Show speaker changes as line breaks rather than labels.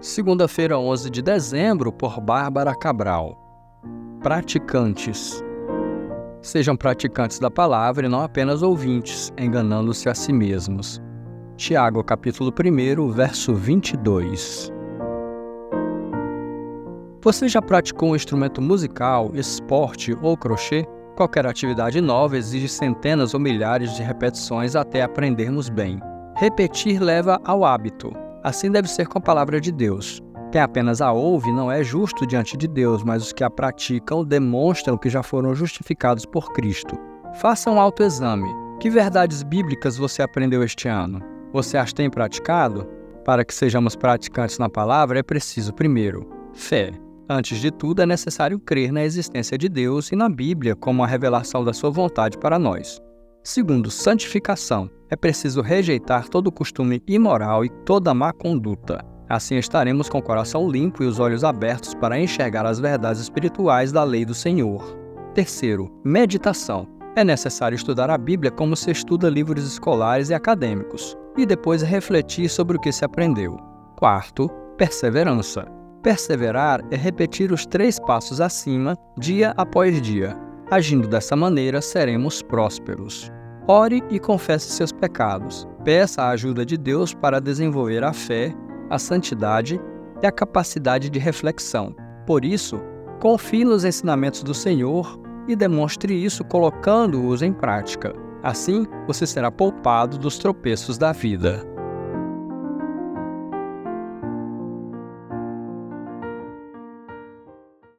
Segunda-feira, 11 de dezembro, por Bárbara Cabral. Praticantes. Sejam praticantes da palavra e não apenas ouvintes, enganando-se a si mesmos. Tiago, capítulo 1, verso 22. Você já praticou um instrumento musical, esporte ou crochê? Qualquer atividade nova exige centenas ou milhares de repetições até aprendermos bem. Repetir leva ao hábito. Assim deve ser com a palavra de Deus. Quem apenas a ouve não é justo diante de Deus, mas os que a praticam demonstram que já foram justificados por Cristo. Faça um autoexame. Que verdades bíblicas você aprendeu este ano? Você as tem praticado? Para que sejamos praticantes na palavra, é preciso, primeiro, fé. Antes de tudo, é necessário crer na existência de Deus e na Bíblia como a revelação da sua vontade para nós. Segundo, santificação. É preciso rejeitar todo costume imoral e toda má conduta. Assim estaremos com o coração limpo e os olhos abertos para enxergar as verdades espirituais da lei do Senhor. Terceiro, meditação. É necessário estudar a Bíblia como se estuda livros escolares e acadêmicos, e depois refletir sobre o que se aprendeu. Quarto, perseverança. Perseverar é repetir os três passos acima, dia após dia. Agindo dessa maneira, seremos prósperos. Ore e confesse seus pecados. Peça a ajuda de Deus para desenvolver a fé, a santidade e a capacidade de reflexão. Por isso, confie nos ensinamentos do Senhor e demonstre isso colocando-os em prática. Assim, você será poupado dos tropeços da vida.